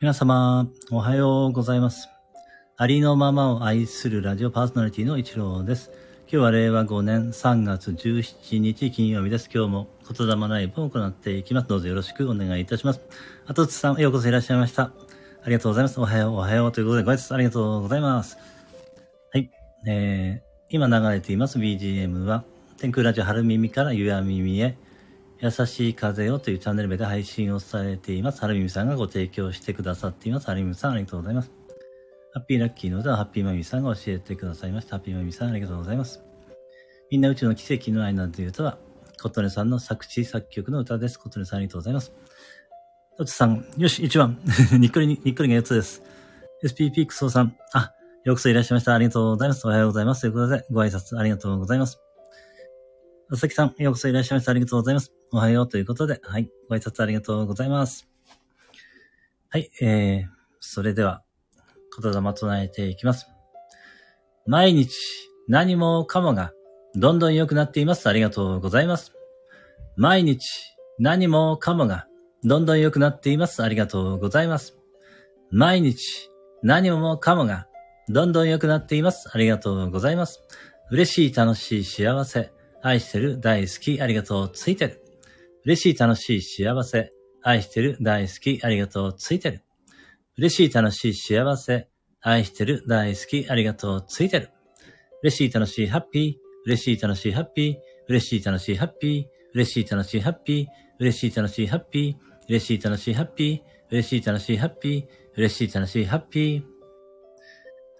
皆様、おはようございます。ありのままを愛するラジオパーソナリティの一郎です。今日は令和5年3月17日金曜日です。今日も言霊ライブを行っていきます。どうぞよろしくお願いいたします。あとつさん、ようこそいらっしゃいました。ありがとうございます。おはよう、おはようということでご挨拶ありがとうございます。はい。えー、今流れています BGM は、天空ラジオ春耳から夕闇耳へ、優しい風をというチャンネル名で配信をされています。はるみみさんがご提供してくださっています。はるみみさん、ありがとうございます。ハッピーラッキーの歌はハッピーマミさんが教えてくださいました。ハッピーマミさん、ありがとうございます。みんな宇宙の奇跡の愛なんていう歌は、琴音さんの作詞作曲の歌です。琴音さん、ありがとうございます。とつさん、よし、1番。にっくりに、にっくりが4つです。SPP クソさん、あ、ようこそいらっしゃいました。ありがとうございます。おはようございます。ということで、ご挨拶ありがとうございます。佐々木さん、ようこそいらっしゃいました。ありがとうございます。おはようということで、はい。ご挨拶ありがとうございます。はい。えー、それでは、言霊唱えていきます。毎日、何もかもが、どんどん良くなっています。ありがとうございます。毎日、何もかもが、どんどん良くなっています。ありがとうございます。毎日、何もかもが、どんどん良くなっています。ありがとうございます。嬉しい、楽しい、幸せ。愛してる、大好き、ありがとう、ついてる。嬉しい、楽しい、幸せ。愛してる、大好き、ありがとう、ついてる。嬉しい、楽しい、幸せ。愛してる、大好き、ありがとう、ついてる。嬉しい、楽しい、ハッピー。嬉しい、楽しい、ハッピー。嬉しい、楽しい、ハッピー。嬉しい、楽しい、ハッピー。嬉しい、楽しい、ハッピー。嬉しい、楽しい、ハッピー。嬉しい、楽しい、ハッピー。嬉しい、楽しい、ハッピー。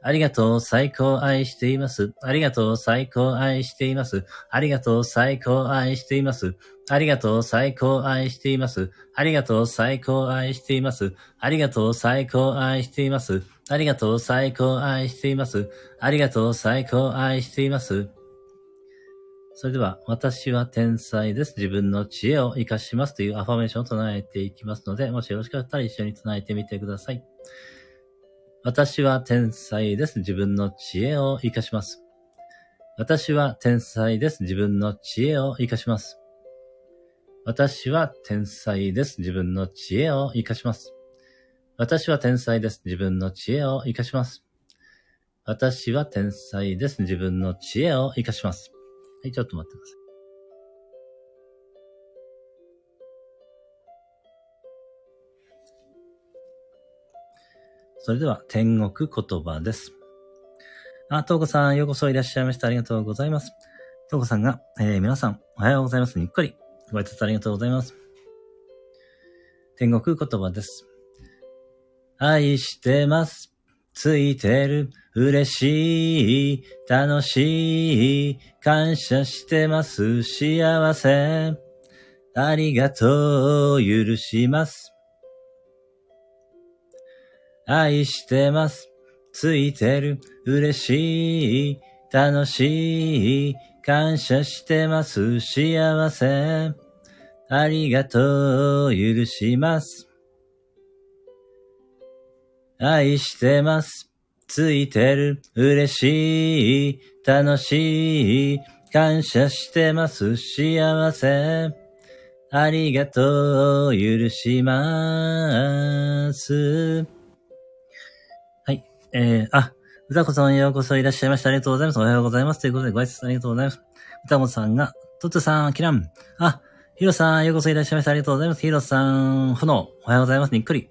ありがとう、最高愛しています。ありがとう、最高愛しています。ありがとう、最高愛しています。ありがとう、最高愛しています。ありがとう、最高愛しています。ありがとう、最高愛しています。ありがとう、最高愛しています。ありがとう、最高愛しています。それでは、私は天才です。自分の知恵を活かしますというアファメーションを唱えていきますので、もしよろしかったら一緒に唱えてみてください。私は天才です。自分の知恵を活かします。私は天才です。自分の知恵を活かします。私は天才です。自分の知恵を活かします。私は天才です。自分の知恵を活かします。私は天才です。自分の知恵を活かします。はい、ちょっと待ってください。それでは、天国言葉です。あ、トーコさん、ようこそいらっしゃいました。ありがとうございます。トーコさんが、えー、皆さん、おはようございます。にっこり。ご挨拶ありがとうございます。天国言葉です。愛してます。ついてる。嬉しい。楽しい。感謝してます。幸せ。ありがとう。許します。愛してます。ついてる。嬉しい。楽しい。感謝してます。幸せ。ありがとう。許します。愛してます。ついてる。嬉しい。楽しい。感謝してます。幸せ。ありがとう。許します。はい。えー、あ、歌子さんようこそいらっしゃいました。ありがとうございます。おはようございます。ということでご挨拶ありがとうございます。歌子さんが、トッツさん、キラン。あ、ヒロさん、ようこそいらっしゃいました。ありがとうございます。ヒロさん、炎。おはようございます。にっくり。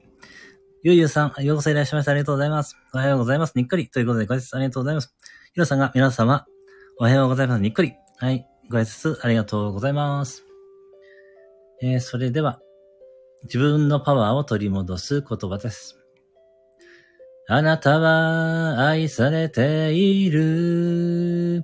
ゆうゆうさん、ようこそいらっしゃいました。ありがとうございます。おはようございます。にっくり。ということでご挨拶ありがとうございます。ヒロさんが、皆様、おはようございます。にっくり。はい。ご挨拶ありがとうございます。えー、それでは、自分のパワーを取り戻す言葉です。あなたは愛されている。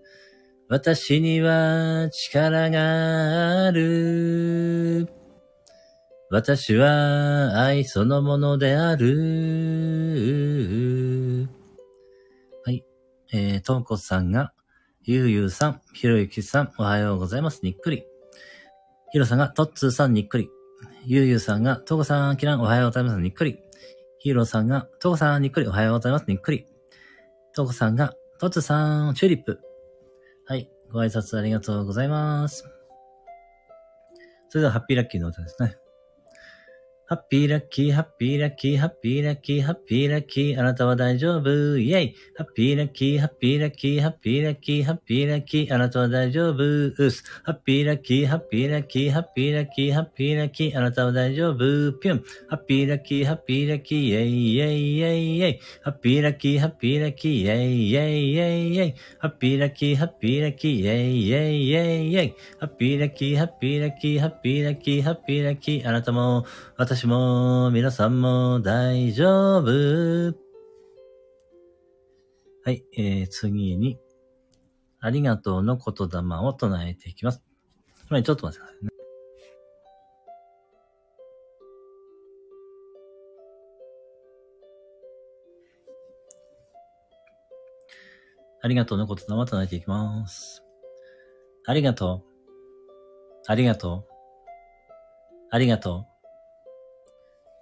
私には力がある。私は愛そのものである。はいえー、とうこさんが、ゆうゆうさん、ひろゆきさん、おはようございます。にっくり。ひろさんが、とっつーさん、にっくり。ゆうゆうさんが、とうこさん、きらん、おはようございます。にっくり。ひろさんが、とうこさん、にっくり、おはようございます。にっくり。とうこさんが、とっつーさん、チューリップ。はい。ご挨拶ありがとうございます。それでは、ハッピーラッキーの歌ですね。ハッピーラッキー、ハッピーラッキー、ハッピーラッキー、ハッピーラッキー、あなたは大丈夫、イェイハッピーラッキー、ハッピーラッキー、ハッピーラッキー、ハッピーラッキー、あなたは大丈夫、うす。ハッピーラッキー、ハッピーラッキー、ハッピーラッキー、ハッピーラッキー、あなたは大丈夫、ぴゅん。ハッピーラッキー、ハッピーラッキー、イェイイェイイェイイェイ。ハッピーラッキー、ハッピーラッキー、イェイイェイイェイイェイ。ハッピーラッキー、ハッピーラッキー、イェイイェイイェイイェイ。ハッピーラッキー、ハッピーラッキー、ハッピーラッキー、ハッピーラッキー、あなたも、私も、皆さんも大丈夫。はい、えー、次に、ありがとうの言霊を唱えていきます。ちょっと待ってくださいね。ありがとうの言霊を唱えていきます。ありがとう。ありがとう。ありがとう。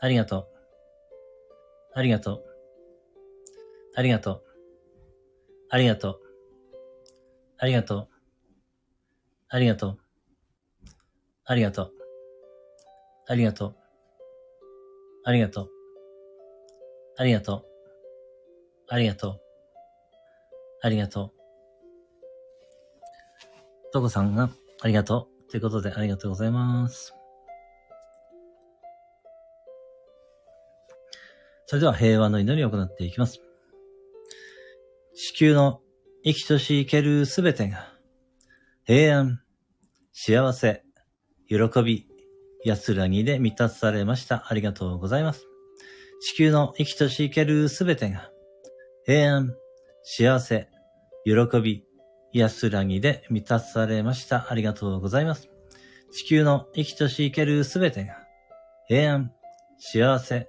ありがとう。ありがとう。ありがとう。ありがとう。ありがとう。ありがとう。ありがとう。ありがとう。ありがとう。ありがとう。ありがとう。ありがとう。とこさんがありがとう。ということでありがとうございます。それでは平和の祈りを行っていきます。地球の生きとし生けるすべてが、平安、幸せ、喜び、安らぎで満たされました。ありがとうございます。地球の生きとし生けるすべてが、平安、幸せ、喜び、安らぎで満たされました。ありがとうございます。地球の生きとし生けるすべてが、平安、幸せ、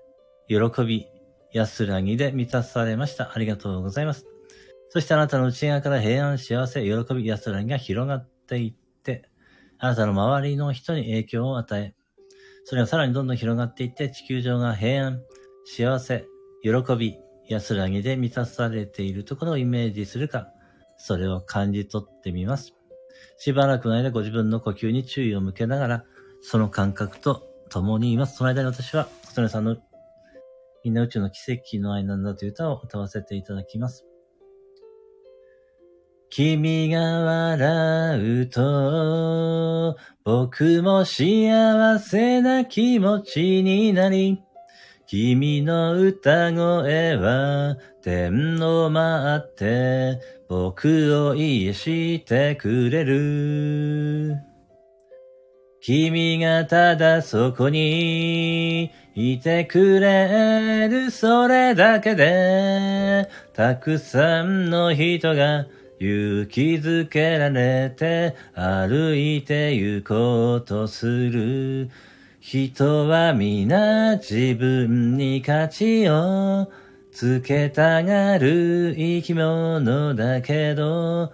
喜び、安らぎで満たされました。ありがとうございます。そしてあなたの内側から平安、幸せ、喜び、安らぎが広がっていって、あなたの周りの人に影響を与え、それがさらにどんどん広がっていって、地球上が平安、幸せ、喜び、安らぎで満たされているところをイメージするか、それを感じ取ってみます。しばらくの間ご自分の呼吸に注意を向けながら、その感覚と共にいます。その間に私は、小曽さんのみんな宇宙の奇跡の愛なんだという歌を歌わせていただきます。君が笑うと、僕も幸せな気持ちになり、君の歌声は天を回って僕を癒してくれる。君がただそこにいてくれるそれだけでたくさんの人が勇気づけられて歩いて行こうとする。人は皆自分に価値をつけたがる生き物だけど、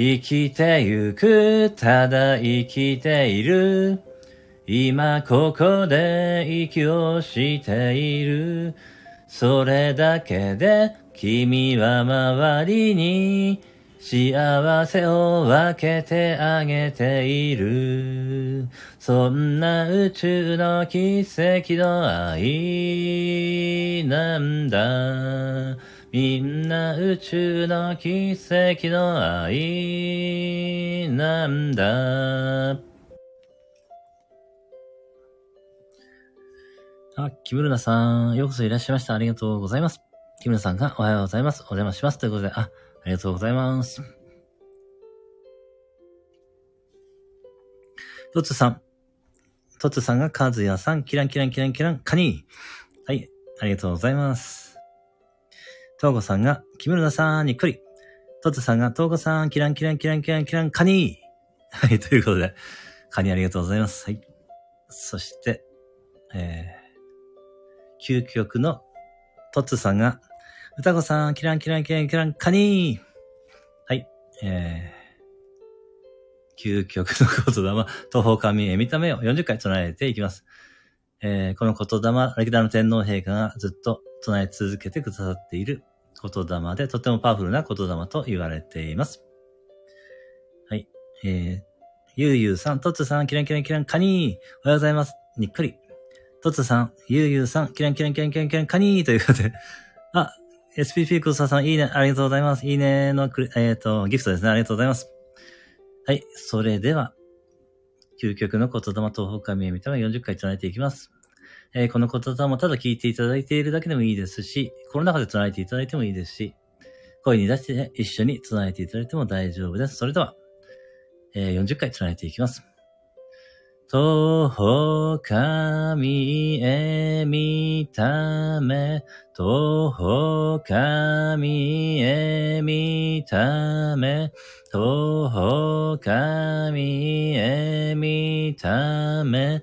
生きてゆく、ただ生きている。今ここで息をしている。それだけで君は周りに幸せを分けてあげている。そんな宇宙の奇跡の愛なんだ。みんな宇宙の奇跡の愛なんだ。あ、木村さん、ようこそいらっしゃいました。ありがとうございます。木村さんがおはようございます。お邪魔します。ということで、あ、ありがとうございます。トツさん。トツさんがカズヤさん、キランキランキランキラン、カニはい、ありがとうございます。トーゴさんが、木村さんにっくり。トツさんが、トーゴさん、キランキランキランキランキラン、カニ はい、ということで、カニありがとうございます。はい。そして、えー、究極のトツさんが、歌子さん、キランキランキランキラン、カニはい、えー、究極の言霊、東方神へ見た目を40回唱えていきます。えー、この言霊、歴代の天皇陛下がずっと唱え続けてくださっている言霊で、とてもパワフルな言霊と言われています。はい。えー、ゆうゆうさん、とつさん、キランキランキラン、カニーおはようございます。にっくり。トツさん、ゆうゆうさん、キランキランキランキランキランカニーということで、あ、SPP クサさん、いいね、ありがとうございます。いいねのクえっ、ー、と、ギフトですね。ありがとうございます。はい、それでは、究極の言霊東方神へ見たら40回唱えていきます。えー、この言霊もただ聞いていただいているだけでもいいですし、この中で唱えていただいてもいいですし、声に出して一緒に唱えていただいても大丈夫です。それでは、えー、40回唱えていきます。とほかみえみため、とほかみえみため、とほかみえみため、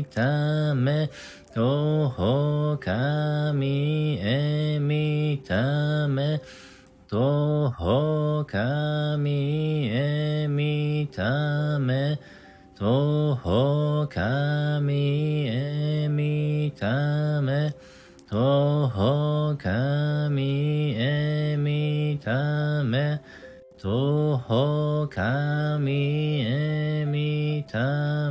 みため、とほかみえみため、とほかみえみためとほかみえみためとほかみえみためとほかみえみた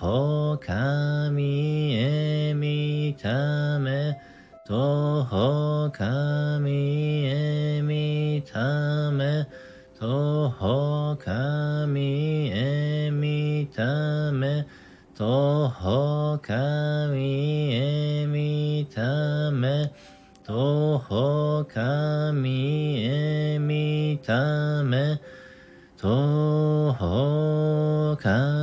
ほかみえみため、とほかみえみため、とほかみえみため、と徒歩神へ見ため、徒歩神へ見ため、徒歩神へ見ため、徒歩神へ見ため、徒歩神へ見ため、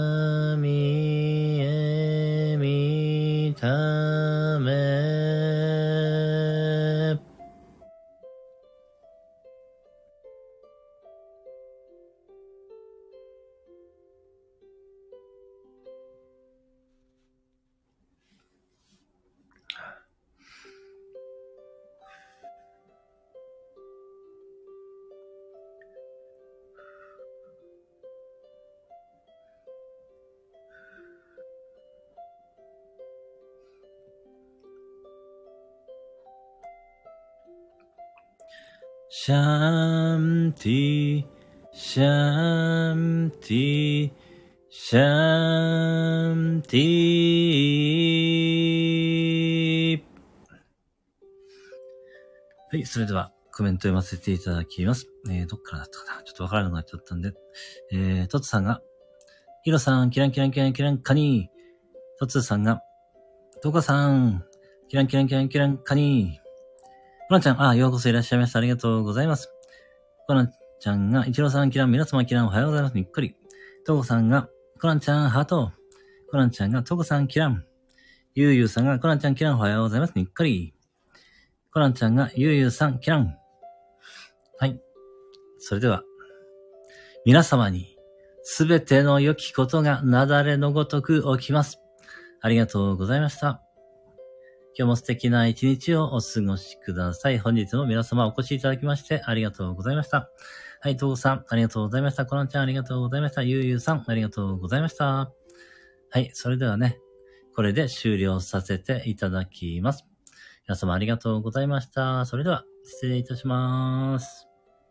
シャンティ、シャンティ、シャンティ。はい、それではコメント読ませていただきます。えー、どっからだったかな？ちょっとわからなくなっちゃったんで。えー、トツさんが、ヒロさん、キランキランキランキランカニー。トツさんが、トカさん、キランキランキランキランカニー。コナンちゃん、あ、ようこそいらっしゃいました。ありがとうございます。コナンちゃんが、イチローさん、キラン、皆様キラン、おはようございます。にっくり。トコさんが、コナンちゃん、ハート。コナンちゃんが、トコさん、キラン。ゆうゆうさんが、コナンちゃん、キラン、おはようございます。にっくり。コナンちゃんが、ゆうゆうさん、キラン。はい。それでは、皆様に、すべての良きことが、なだれのごとく起きます。ありがとうございました。今日も素敵な一日をお過ごしください。本日も皆様お越しいただきましてありがとうございました。はい、とうさん、ありがとうございました。コナンちゃん、ありがとうございました。ゆうゆうさん、ありがとうございました。はい、それではね、これで終了させていただきます。皆様ありがとうございました。それでは、失礼いたします。